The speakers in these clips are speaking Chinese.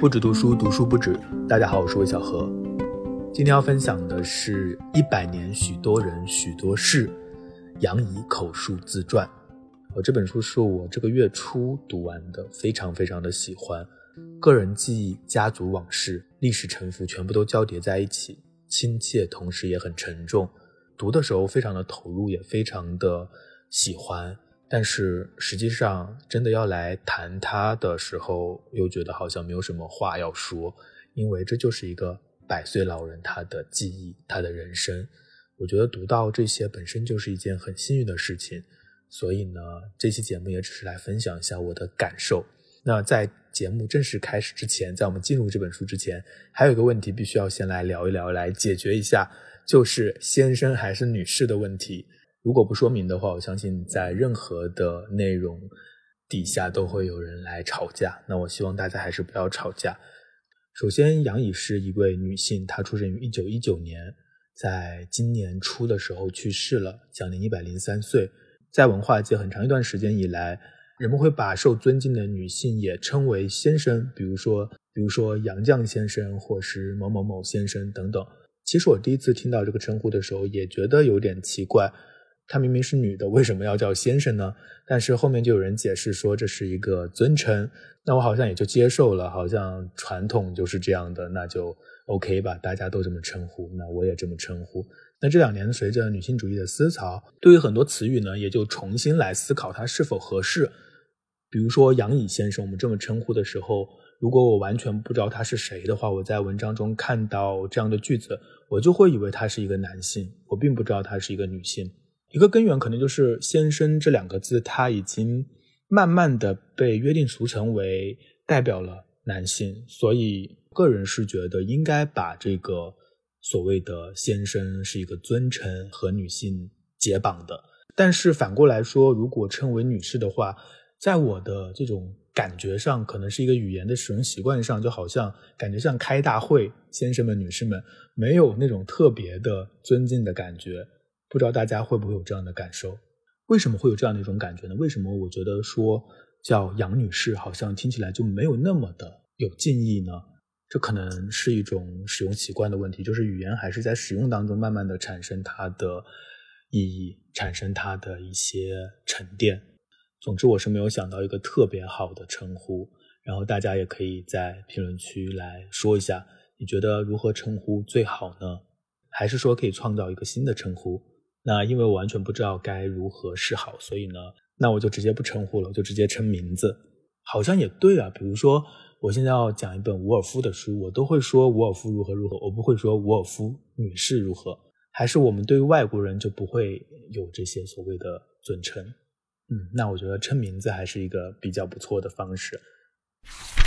不止读书，读书不止。大家好，我是魏小何。今天要分享的是《一百年许多人许多事》，杨怡口述自传。我这本书是我这个月初读完的，非常非常的喜欢。个人记忆、家族往事、历史沉浮，全部都交叠在一起，亲切，同时也很沉重。读的时候非常的投入，也非常的喜欢。但是实际上，真的要来谈他的时候，又觉得好像没有什么话要说，因为这就是一个百岁老人他的记忆，他的人生。我觉得读到这些本身就是一件很幸运的事情，所以呢，这期节目也只是来分享一下我的感受。那在节目正式开始之前，在我们进入这本书之前，还有一个问题必须要先来聊一聊，来解决一下，就是先生还是女士的问题。如果不说明的话，我相信在任何的内容底下都会有人来吵架。那我希望大家还是不要吵架。首先，杨颖是一位女性，她出生于一九一九年，在今年初的时候去世了，享年一百零三岁。在文化界很长一段时间以来，人们会把受尊敬的女性也称为先生，比如说，比如说杨绛先生，或是某某某先生等等。其实我第一次听到这个称呼的时候，也觉得有点奇怪。她明明是女的，为什么要叫先生呢？但是后面就有人解释说这是一个尊称，那我好像也就接受了，好像传统就是这样的，那就 OK 吧，大家都这么称呼，那我也这么称呼。那这两年随着女性主义的思潮，对于很多词语呢，也就重新来思考它是否合适。比如说杨乙先生，我们这么称呼的时候，如果我完全不知道他是谁的话，我在文章中看到这样的句子，我就会以为他是一个男性，我并不知道他是一个女性。一个根源可能就是“先生”这两个字，它已经慢慢的被约定俗成为代表了男性，所以个人是觉得应该把这个所谓的“先生”是一个尊称和女性解绑的。但是反过来说，如果称为女士的话，在我的这种感觉上，可能是一个语言的使用习惯上，就好像感觉像开大会，先生们、女士们，没有那种特别的尊敬的感觉。不知道大家会不会有这样的感受？为什么会有这样的一种感觉呢？为什么我觉得说叫杨女士好像听起来就没有那么的有敬意呢？这可能是一种使用习惯的问题，就是语言还是在使用当中慢慢的产生它的意义，产生它的一些沉淀。总之，我是没有想到一个特别好的称呼。然后大家也可以在评论区来说一下，你觉得如何称呼最好呢？还是说可以创造一个新的称呼？那因为我完全不知道该如何是好，所以呢，那我就直接不称呼了，我就直接称名字，好像也对啊。比如说，我现在要讲一本伍尔夫的书，我都会说伍尔夫如何如何，我不会说伍尔夫女士如何。还是我们对于外国人就不会有这些所谓的尊称？嗯，那我觉得称名字还是一个比较不错的方式。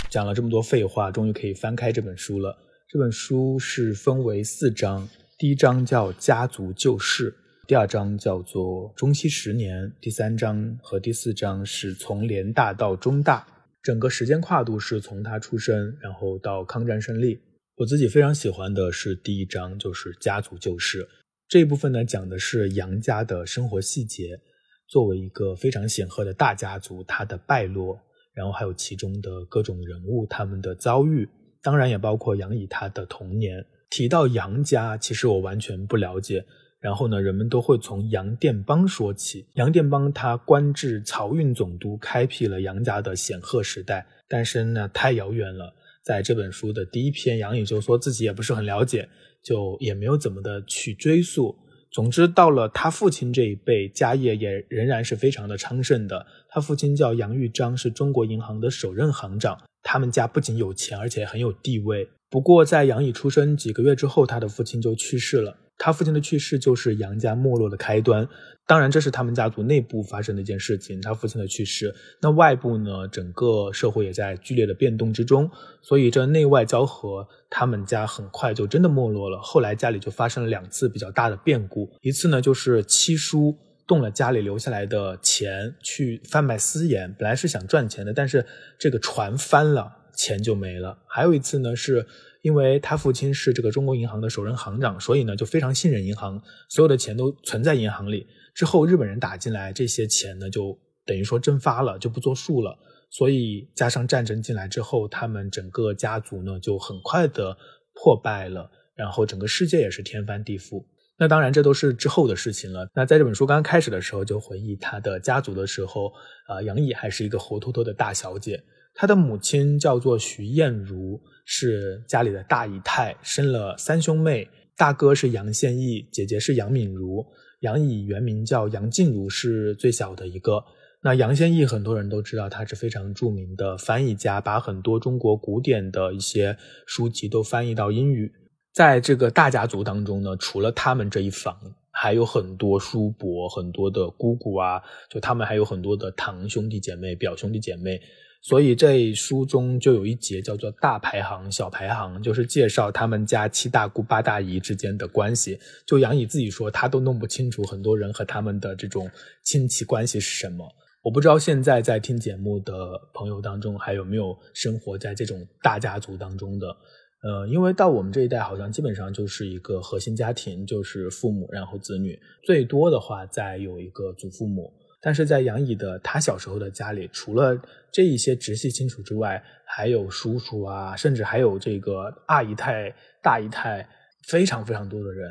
讲了这么多废话，终于可以翻开这本书了。这本书是分为四章，第一章叫家族旧事。第二章叫做中西十年，第三章和第四章是从联大到中大，整个时间跨度是从他出生然后到抗战胜利。我自己非常喜欢的是第一章，就是家族旧事这一部分呢，讲的是杨家的生活细节。作为一个非常显赫的大家族，他的败落，然后还有其中的各种人物他们的遭遇，当然也包括杨乙他的童年。提到杨家，其实我完全不了解。然后呢，人们都会从杨殿邦说起。杨殿邦他官至漕运总督，开辟了杨家的显赫时代。但是呢，太遥远了。在这本书的第一篇，杨颖就说自己也不是很了解，就也没有怎么的去追溯。总之，到了他父亲这一辈，家业也仍然是非常的昌盛的。他父亲叫杨玉章，是中国银行的首任行长。他们家不仅有钱，而且很有地位。不过，在杨乙出生几个月之后，他的父亲就去世了。他父亲的去世就是杨家没落的开端，当然这是他们家族内部发生的一件事情。他父亲的去世，那外部呢，整个社会也在剧烈的变动之中，所以这内外交合，他们家很快就真的没落了。后来家里就发生了两次比较大的变故，一次呢就是七叔动了家里留下来的钱去贩卖私盐，本来是想赚钱的，但是这个船翻了，钱就没了。还有一次呢是。因为他父亲是这个中国银行的首任行长，所以呢就非常信任银行，所有的钱都存在银行里。之后日本人打进来，这些钱呢就等于说蒸发了，就不作数了。所以加上战争进来之后，他们整个家族呢就很快的破败了，然后整个世界也是天翻地覆。那当然，这都是之后的事情了。那在这本书刚开始的时候，就回忆他的家族的时候，啊，杨毅还是一个活脱脱的大小姐。她的母亲叫做徐艳茹，是家里的大姨太，生了三兄妹，大哥是杨宪益，姐姐是杨敏如。杨乙原名叫杨静茹，是最小的一个。那杨宪益很多人都知道，他是非常著名的翻译家，把很多中国古典的一些书籍都翻译到英语。在这个大家族当中呢，除了他们这一房，还有很多叔伯、很多的姑姑啊，就他们还有很多的堂兄弟姐妹、表兄弟姐妹。所以这书中就有一节叫做“大排行”“小排行”，就是介绍他们家七大姑八大姨之间的关系。就杨乙自己说，他都弄不清楚很多人和他们的这种亲戚关系是什么。我不知道现在在听节目的朋友当中，还有没有生活在这种大家族当中的。呃，因为到我们这一代，好像基本上就是一个核心家庭，就是父母，然后子女，最多的话再有一个祖父母。但是在杨乙的他小时候的家里，除了这一些直系亲属之外，还有叔叔啊，甚至还有这个二姨太、大姨太，非常非常多的人。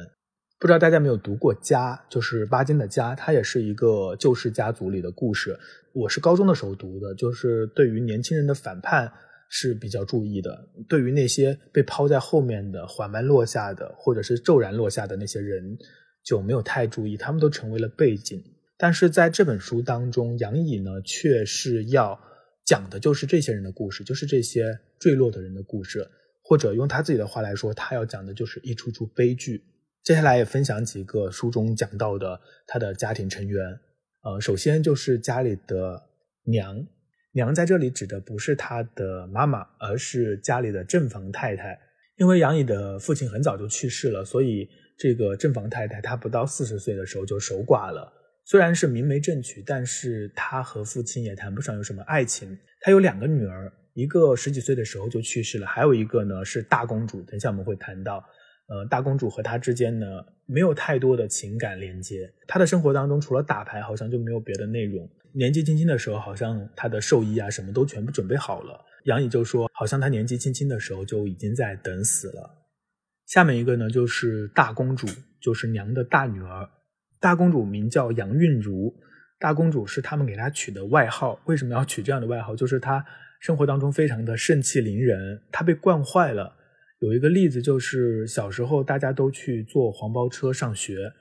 不知道大家没有读过《家》，就是巴金的《家》，它也是一个旧式家族里的故事。我是高中的时候读的，就是对于年轻人的反叛是比较注意的，对于那些被抛在后面的、缓慢落下的，或者是骤然落下的那些人就没有太注意，他们都成为了背景。但是在这本书当中，杨乙呢却是要讲的就是这些人的故事，就是这些坠落的人的故事，或者用他自己的话来说，他要讲的就是一出出悲剧。接下来也分享几个书中讲到的他的家庭成员。呃，首先就是家里的娘，娘在这里指的不是他的妈妈，而是家里的正房太太。因为杨乙的父亲很早就去世了，所以这个正房太太她不到四十岁的时候就守寡了。虽然是明媒正娶，但是他和父亲也谈不上有什么爱情。他有两个女儿，一个十几岁的时候就去世了，还有一个呢是大公主。等下我们会谈到，呃，大公主和他之间呢没有太多的情感连接。他的生活当中除了打牌，好像就没有别的内容。年纪轻轻的时候，好像他的寿衣啊什么都全部准备好了。杨颖就说，好像他年纪轻轻的时候就已经在等死了。下面一个呢就是大公主，就是娘的大女儿。大公主名叫杨韵如，大公主是他们给她取的外号。为什么要取这样的外号？就是她生活当中非常的盛气凌人，她被惯坏了。有一个例子就是小时候大家都去坐黄包车上学，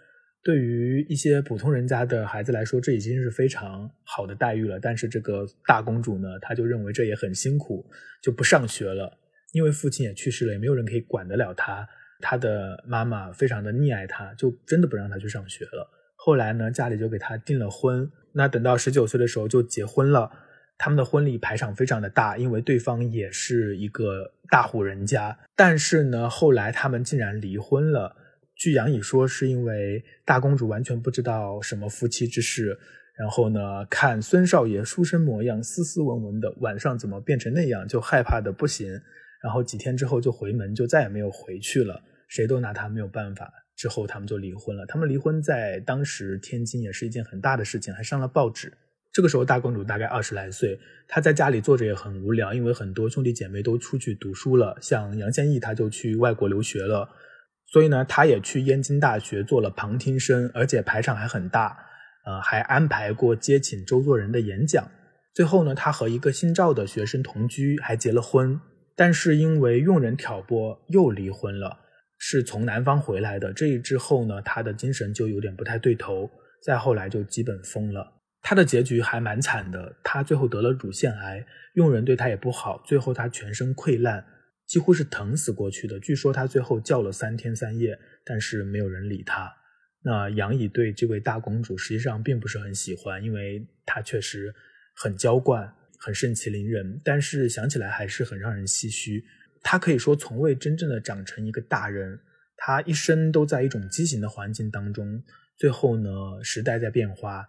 对于一些普通人家的孩子来说，这已经是非常好的待遇了。但是这个大公主呢，她就认为这也很辛苦，就不上学了。因为父亲也去世了，也没有人可以管得了她。他的妈妈非常的溺爱他，就真的不让他去上学了。后来呢，家里就给他订了婚。那等到十九岁的时候就结婚了。他们的婚礼排场非常的大，因为对方也是一个大户人家。但是呢，后来他们竟然离婚了。据杨乙说，是因为大公主完全不知道什么夫妻之事，然后呢，看孙少爷书生模样，斯斯文文的，晚上怎么变成那样，就害怕的不行。然后几天之后就回门，就再也没有回去了。谁都拿他没有办法，之后他们就离婚了。他们离婚在当时天津也是一件很大的事情，还上了报纸。这个时候大公主大概二十来岁，她在家里坐着也很无聊，因为很多兄弟姐妹都出去读书了，像杨宪益他就去外国留学了，所以呢，他也去燕京大学做了旁听生，而且排场还很大，呃，还安排过接请周作人的演讲。最后呢，他和一个姓赵的学生同居，还结了婚，但是因为用人挑拨，又离婚了。是从南方回来的，这一之后呢，他的精神就有点不太对头，再后来就基本疯了。他的结局还蛮惨的，他最后得了乳腺癌，佣人对他也不好，最后他全身溃烂，几乎是疼死过去的。据说他最后叫了三天三夜，但是没有人理他。那杨乙对这位大公主实际上并不是很喜欢，因为她确实很娇惯，很盛气凌人，但是想起来还是很让人唏嘘。他可以说从未真正的长成一个大人，他一生都在一种畸形的环境当中。最后呢，时代在变化，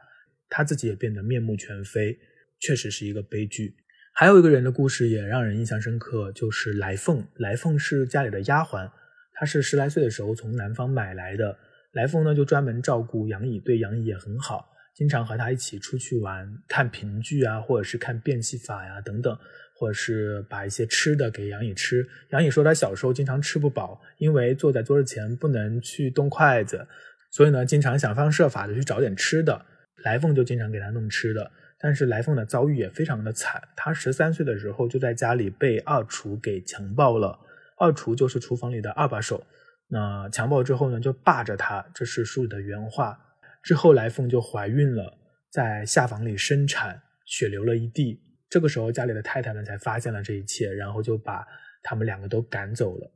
他自己也变得面目全非，确实是一个悲剧。还有一个人的故事也让人印象深刻，就是来凤。来凤是家里的丫鬟，她是十来岁的时候从南方买来的。来凤呢就专门照顾杨乙，对杨乙也很好。经常和他一起出去玩，看评剧啊，或者是看变戏法呀等等，或者是把一些吃的给杨颖吃。杨颖说他小时候经常吃不饱，因为坐在桌子前不能去动筷子，所以呢，经常想方设法的去找点吃的。来凤就经常给他弄吃的，但是来凤的遭遇也非常的惨。他十三岁的时候就在家里被二厨给强暴了，二厨就是厨房里的二把手。那强暴之后呢，就霸着他，这是书里的原话。之后来凤就怀孕了，在下房里生产，血流了一地。这个时候家里的太太们才发现了这一切，然后就把他们两个都赶走了。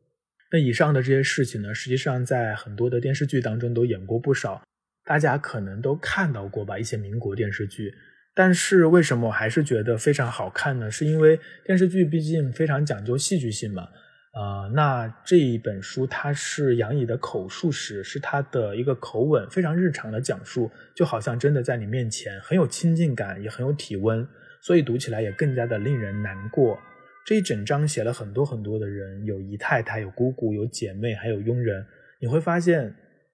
那以上的这些事情呢，实际上在很多的电视剧当中都演过不少，大家可能都看到过吧，一些民国电视剧。但是为什么我还是觉得非常好看呢？是因为电视剧毕竟非常讲究戏剧性嘛。啊，那这一本书它是杨乙的口述史，是他的一个口吻，非常日常的讲述，就好像真的在你面前，很有亲近感，也很有体温，所以读起来也更加的令人难过。这一整章写了很多很多的人，有姨太太，有姑姑，有姐妹，还有佣人。你会发现，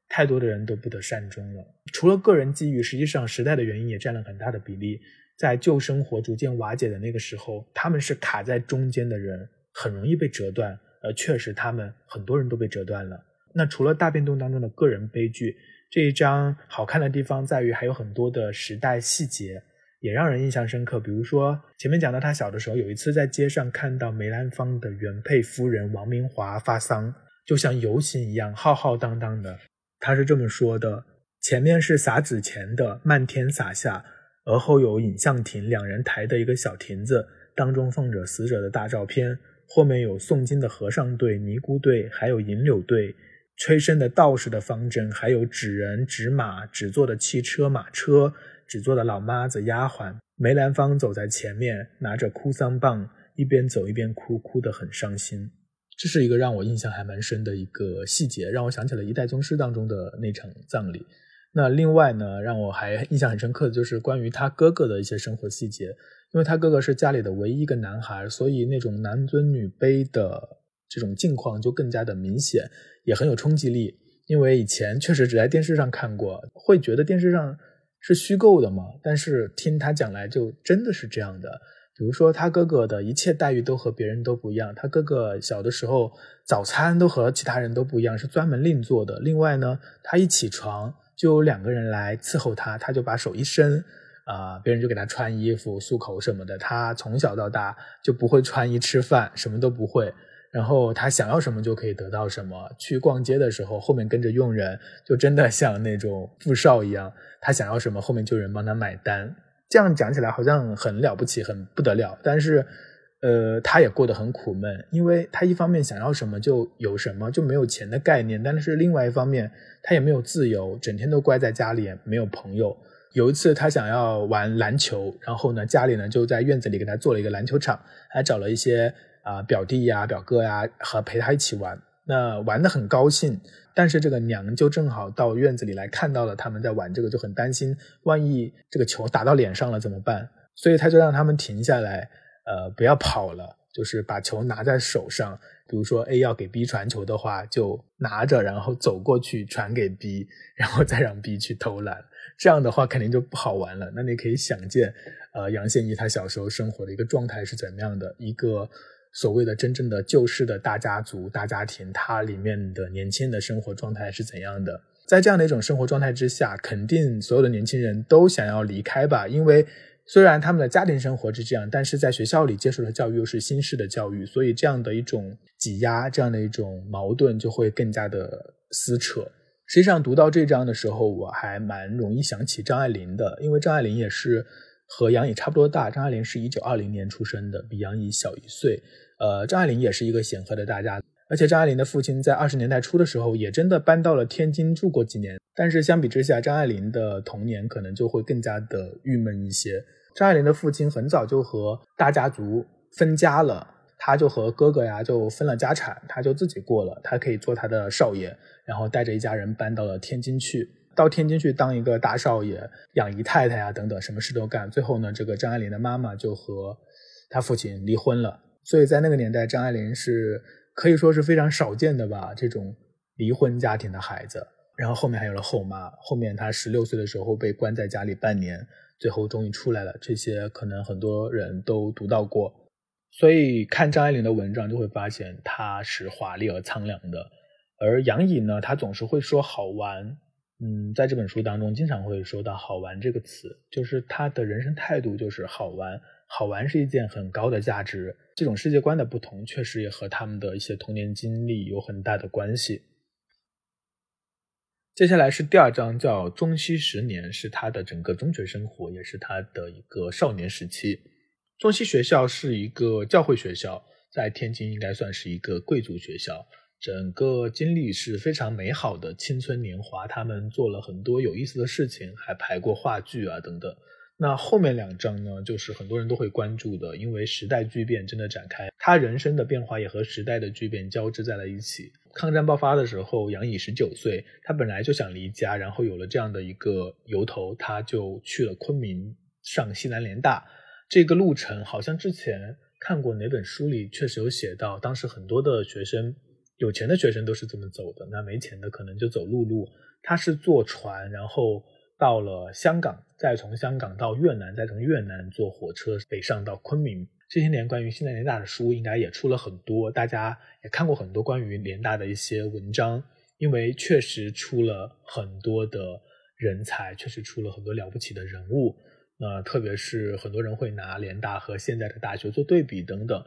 太多的人都不得善终了。除了个人机遇，实际上时代的原因也占了很大的比例。在旧生活逐渐瓦解的那个时候，他们是卡在中间的人，很容易被折断。呃，确实，他们很多人都被折断了。那除了大变动当中的个人悲剧，这一章好看的地方在于还有很多的时代细节，也让人印象深刻。比如说前面讲到他小的时候，有一次在街上看到梅兰芳的原配夫人王明华发丧，就像游行一样浩浩荡荡的。他是这么说的：前面是撒纸钱的，漫天撒下；而后有影像亭，两人抬的一个小亭子，当中放着死者的大照片。后面有诵经的和尚队、尼姑队，还有银柳队，吹笙的道士的方阵，还有纸人、纸马、纸做的汽车、马车，只做的老妈子、丫鬟。梅兰芳走在前面，拿着哭丧棒，一边走一边哭，哭得很伤心。这是一个让我印象还蛮深的一个细节，让我想起了一代宗师当中的那场葬礼。那另外呢，让我还印象很深刻的就是关于他哥哥的一些生活细节。因为他哥哥是家里的唯一一个男孩，所以那种男尊女卑的这种境况就更加的明显，也很有冲击力。因为以前确实只在电视上看过，会觉得电视上是虚构的嘛。但是听他讲来，就真的是这样的。比如说他哥哥的一切待遇都和别人都不一样，他哥哥小的时候早餐都和其他人都不一样，是专门另做的。另外呢，他一起床就有两个人来伺候他，他就把手一伸。啊，别人就给他穿衣服、漱口什么的。他从小到大就不会穿衣吃饭，什么都不会。然后他想要什么就可以得到什么。去逛街的时候，后面跟着佣人，就真的像那种富少一样。他想要什么，后面就有人帮他买单。这样讲起来好像很了不起，很不得了。但是，呃，他也过得很苦闷，因为他一方面想要什么就有什么，就没有钱的概念。但是另外一方面，他也没有自由，整天都关在家里，没有朋友。有一次，他想要玩篮球，然后呢，家里呢就在院子里给他做了一个篮球场，还找了一些啊表弟呀、表哥呀和陪他一起玩。那玩的很高兴，但是这个娘就正好到院子里来看到了他们在玩这个，就很担心，万一这个球打到脸上了怎么办？所以他就让他们停下来，呃，不要跑了，就是把球拿在手上。比如说 A 要给 B 传球的话，就拿着，然后走过去传给 B，然后再让 B 去投篮。这样的话肯定就不好玩了。那你可以想见，呃，杨宪益他小时候生活的一个状态是怎么样的？一个所谓的真正的旧式的大家族、大家庭，它里面的年轻人的生活状态是怎样的？在这样的一种生活状态之下，肯定所有的年轻人都想要离开吧？因为虽然他们的家庭生活是这样，但是在学校里接受的教育又是新式的教育，所以这样的一种挤压，这样的一种矛盾就会更加的撕扯。实际上，读到这章的时候，我还蛮容易想起张爱玲的，因为张爱玲也是和杨颖差不多大。张爱玲是一九二零年出生的，比杨颖小一岁。呃，张爱玲也是一个显赫的大家，而且张爱玲的父亲在二十年代初的时候也真的搬到了天津住过几年。但是相比之下，张爱玲的童年可能就会更加的郁闷一些。张爱玲的父亲很早就和大家族分家了。他就和哥哥呀就分了家产，他就自己过了，他可以做他的少爷，然后带着一家人搬到了天津去，到天津去当一个大少爷，养姨太太呀等等，什么事都干。最后呢，这个张爱玲的妈妈就和她父亲离婚了。所以在那个年代，张爱玲是可以说是非常少见的吧，这种离婚家庭的孩子。然后后面还有了后妈，后面她十六岁的时候被关在家里半年，最后终于出来了。这些可能很多人都读到过，所以看张爱玲的文章就会发现她是华丽而苍凉的，而杨颖呢，她总是会说好玩。嗯，在这本书当中，经常会说到“好玩”这个词，就是他的人生态度就是好玩。好玩是一件很高的价值。这种世界观的不同，确实也和他们的一些童年经历有很大的关系。接下来是第二章，叫“中西十年”，是他的整个中学生活，也是他的一个少年时期。中西学校是一个教会学校，在天津应该算是一个贵族学校。整个经历是非常美好的，青春年华，他们做了很多有意思的事情，还排过话剧啊等等。那后面两章呢，就是很多人都会关注的，因为时代巨变真的展开，他人生的变化也和时代的巨变交织在了一起。抗战爆发的时候，杨乙十九岁，他本来就想离家，然后有了这样的一个由头，他就去了昆明上西南联大。这个路程好像之前看过哪本书里确实有写到，当时很多的学生。有钱的学生都是这么走的，那没钱的可能就走陆路。他是坐船，然后到了香港，再从香港到越南，再从越南坐火车北上到昆明。这些年关于西南联大的书应该也出了很多，大家也看过很多关于联大的一些文章，因为确实出了很多的人才，确实出了很多了不起的人物。那特别是很多人会拿联大和现在的大学做对比等等。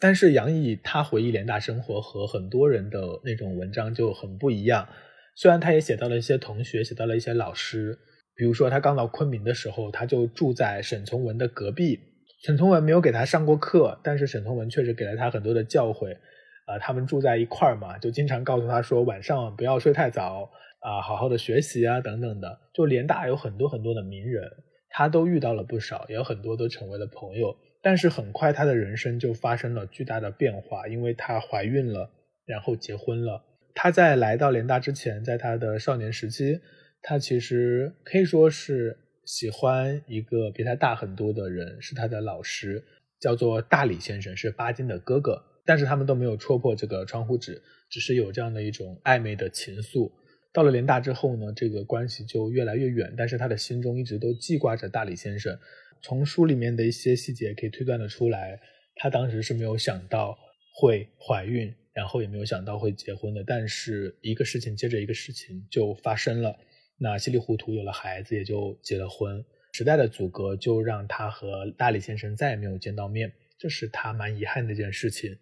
但是杨毅他回忆联大生活和很多人的那种文章就很不一样。虽然他也写到了一些同学，写到了一些老师，比如说他刚到昆明的时候，他就住在沈从文的隔壁。沈从文没有给他上过课，但是沈从文确实给了他很多的教诲。啊，他们住在一块儿嘛，就经常告诉他说晚上不要睡太早啊，好好的学习啊等等的。就联大有很多很多的名人，他都遇到了不少，也有很多都成为了朋友。但是很快，她的人生就发生了巨大的变化，因为她怀孕了，然后结婚了。她在来到联大之前，在她的少年时期，她其实可以说是喜欢一个比她大很多的人，是她的老师，叫做大李先生，是巴金的哥哥。但是他们都没有戳破这个窗户纸，只是有这样的一种暧昧的情愫。到了联大之后呢，这个关系就越来越远，但是他的心中一直都记挂着大李先生。从书里面的一些细节可以推断的出来，她当时是没有想到会怀孕，然后也没有想到会结婚的。但是一个事情接着一个事情就发生了，那稀里糊涂有了孩子，也就结了婚。时代的阻隔就让她和大李先生再也没有见到面，这是她蛮遗憾的一件事情。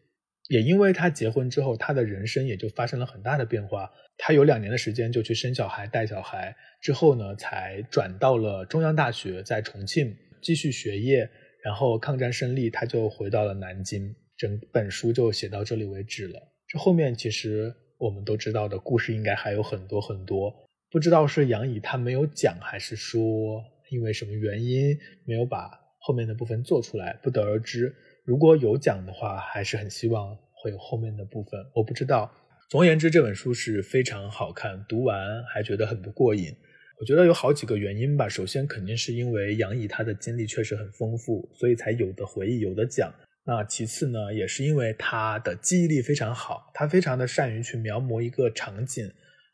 也因为她结婚之后，她的人生也就发生了很大的变化。她有两年的时间就去生小孩、带小孩，之后呢才转到了中央大学，在重庆。继续学业，然后抗战胜利，他就回到了南京。整本书就写到这里为止了。这后面其实我们都知道的故事应该还有很多很多，不知道是杨乙他没有讲，还是说因为什么原因没有把后面的部分做出来，不得而知。如果有讲的话，还是很希望会有后面的部分。我不知道。总而言之，这本书是非常好看，读完还觉得很不过瘾。我觉得有好几个原因吧。首先，肯定是因为杨怡她的经历确实很丰富，所以才有的回忆，有的讲。那其次呢，也是因为她的记忆力非常好，她非常的善于去描摹一个场景。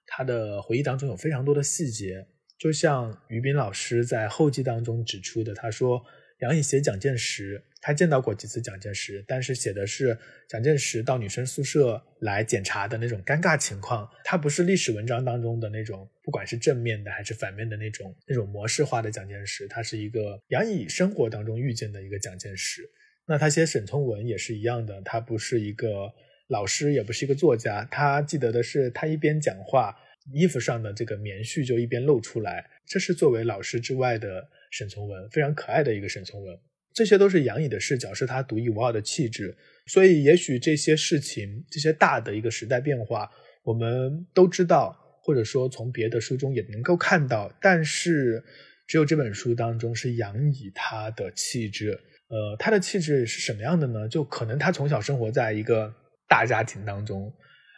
她的回忆当中有非常多的细节，就像于斌老师在后记当中指出的，他说。杨乙写蒋介石，他见到过几次蒋介石，但是写的是蒋介石到女生宿舍来检查的那种尴尬情况，他不是历史文章当中的那种，不管是正面的还是反面的那种那种模式化的蒋介石，他是一个杨乙生活当中遇见的一个蒋介石。那他写沈从文也是一样的，他不是一个老师，也不是一个作家，他记得的是他一边讲话，衣服上的这个棉絮就一边露出来，这是作为老师之外的。沈从文非常可爱的一个沈从文，这些都是杨乙的视角，是他独一无二的气质。所以，也许这些事情，这些大的一个时代变化，我们都知道，或者说从别的书中也能够看到。但是，只有这本书当中是杨乙他的气质。呃，他的气质是什么样的呢？就可能他从小生活在一个大家庭当中，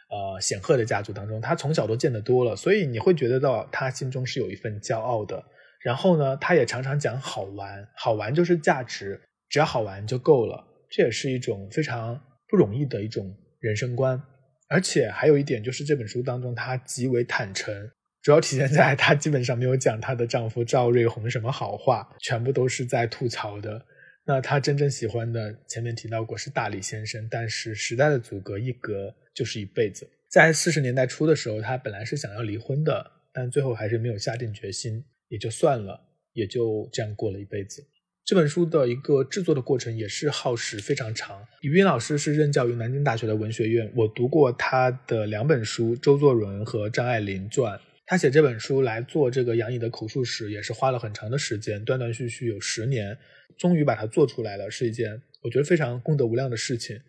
呃，显赫的家族当中，他从小都见得多了，所以你会觉得到他心中是有一份骄傲的。然后呢，他也常常讲好玩，好玩就是价值，只要好玩就够了。这也是一种非常不容易的一种人生观。而且还有一点就是这本书当中，他极为坦诚，主要体现在她基本上没有讲她的丈夫赵瑞红什么好话，全部都是在吐槽的。那她真正喜欢的，前面提到过是大理先生，但是时代的阻隔一隔就是一辈子。在四十年代初的时候，她本来是想要离婚的，但最后还是没有下定决心，也就算了，也就这样过了一辈子。这本书的一个制作的过程也是耗时非常长。李冰老师是任教于南京大学的文学院，我读过他的两本书《周作人》和《张爱玲传》。他写这本书来做这个杨颖的口述史，也是花了很长的时间，断断续续有十年，终于把它做出来了，是一件我觉得非常功德无量的事情。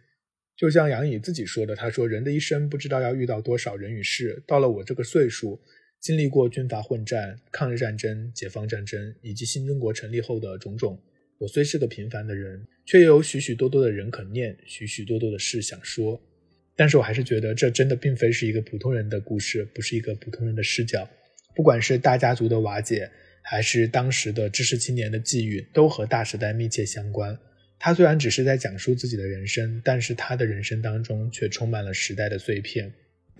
就像杨颖自己说的，他说：“人的一生不知道要遇到多少人与事，到了我这个岁数。”经历过军阀混战、抗日战争、解放战争以及新中国成立后的种种，我虽是个平凡的人，却有许许多多的人可念，许许多多的事想说。但是我还是觉得，这真的并非是一个普通人的故事，不是一个普通人的视角。不管是大家族的瓦解，还是当时的知识青年的际遇，都和大时代密切相关。他虽然只是在讲述自己的人生，但是他的人生当中却充满了时代的碎片。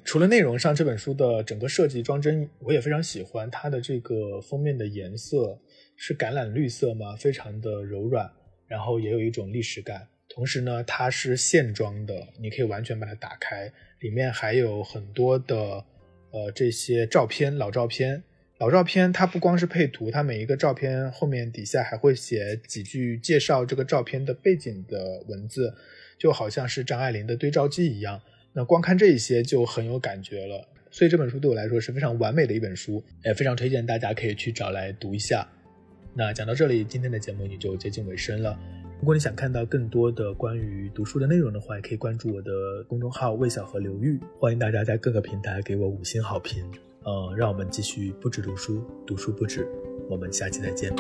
除了内容上，这本书的整个设计装帧我也非常喜欢。它的这个封面的颜色是橄榄绿色嘛，非常的柔软，然后也有一种历史感。同时呢，它是线装的，你可以完全把它打开，里面还有很多的呃这些照片，老照片。老照片它不光是配图，它每一个照片后面底下还会写几句介绍这个照片的背景的文字，就好像是张爱玲的对照记一样。那光看这一些就很有感觉了，所以这本书对我来说是非常完美的一本书，也非常推荐大家可以去找来读一下。那讲到这里，今天的节目也就接近尾声了。如果你想看到更多的关于读书的内容的话，也可以关注我的公众号“魏小河流域”，欢迎大家在各个平台给我五星好评。嗯，让我们继续不止读书，读书不止。我们下期再见。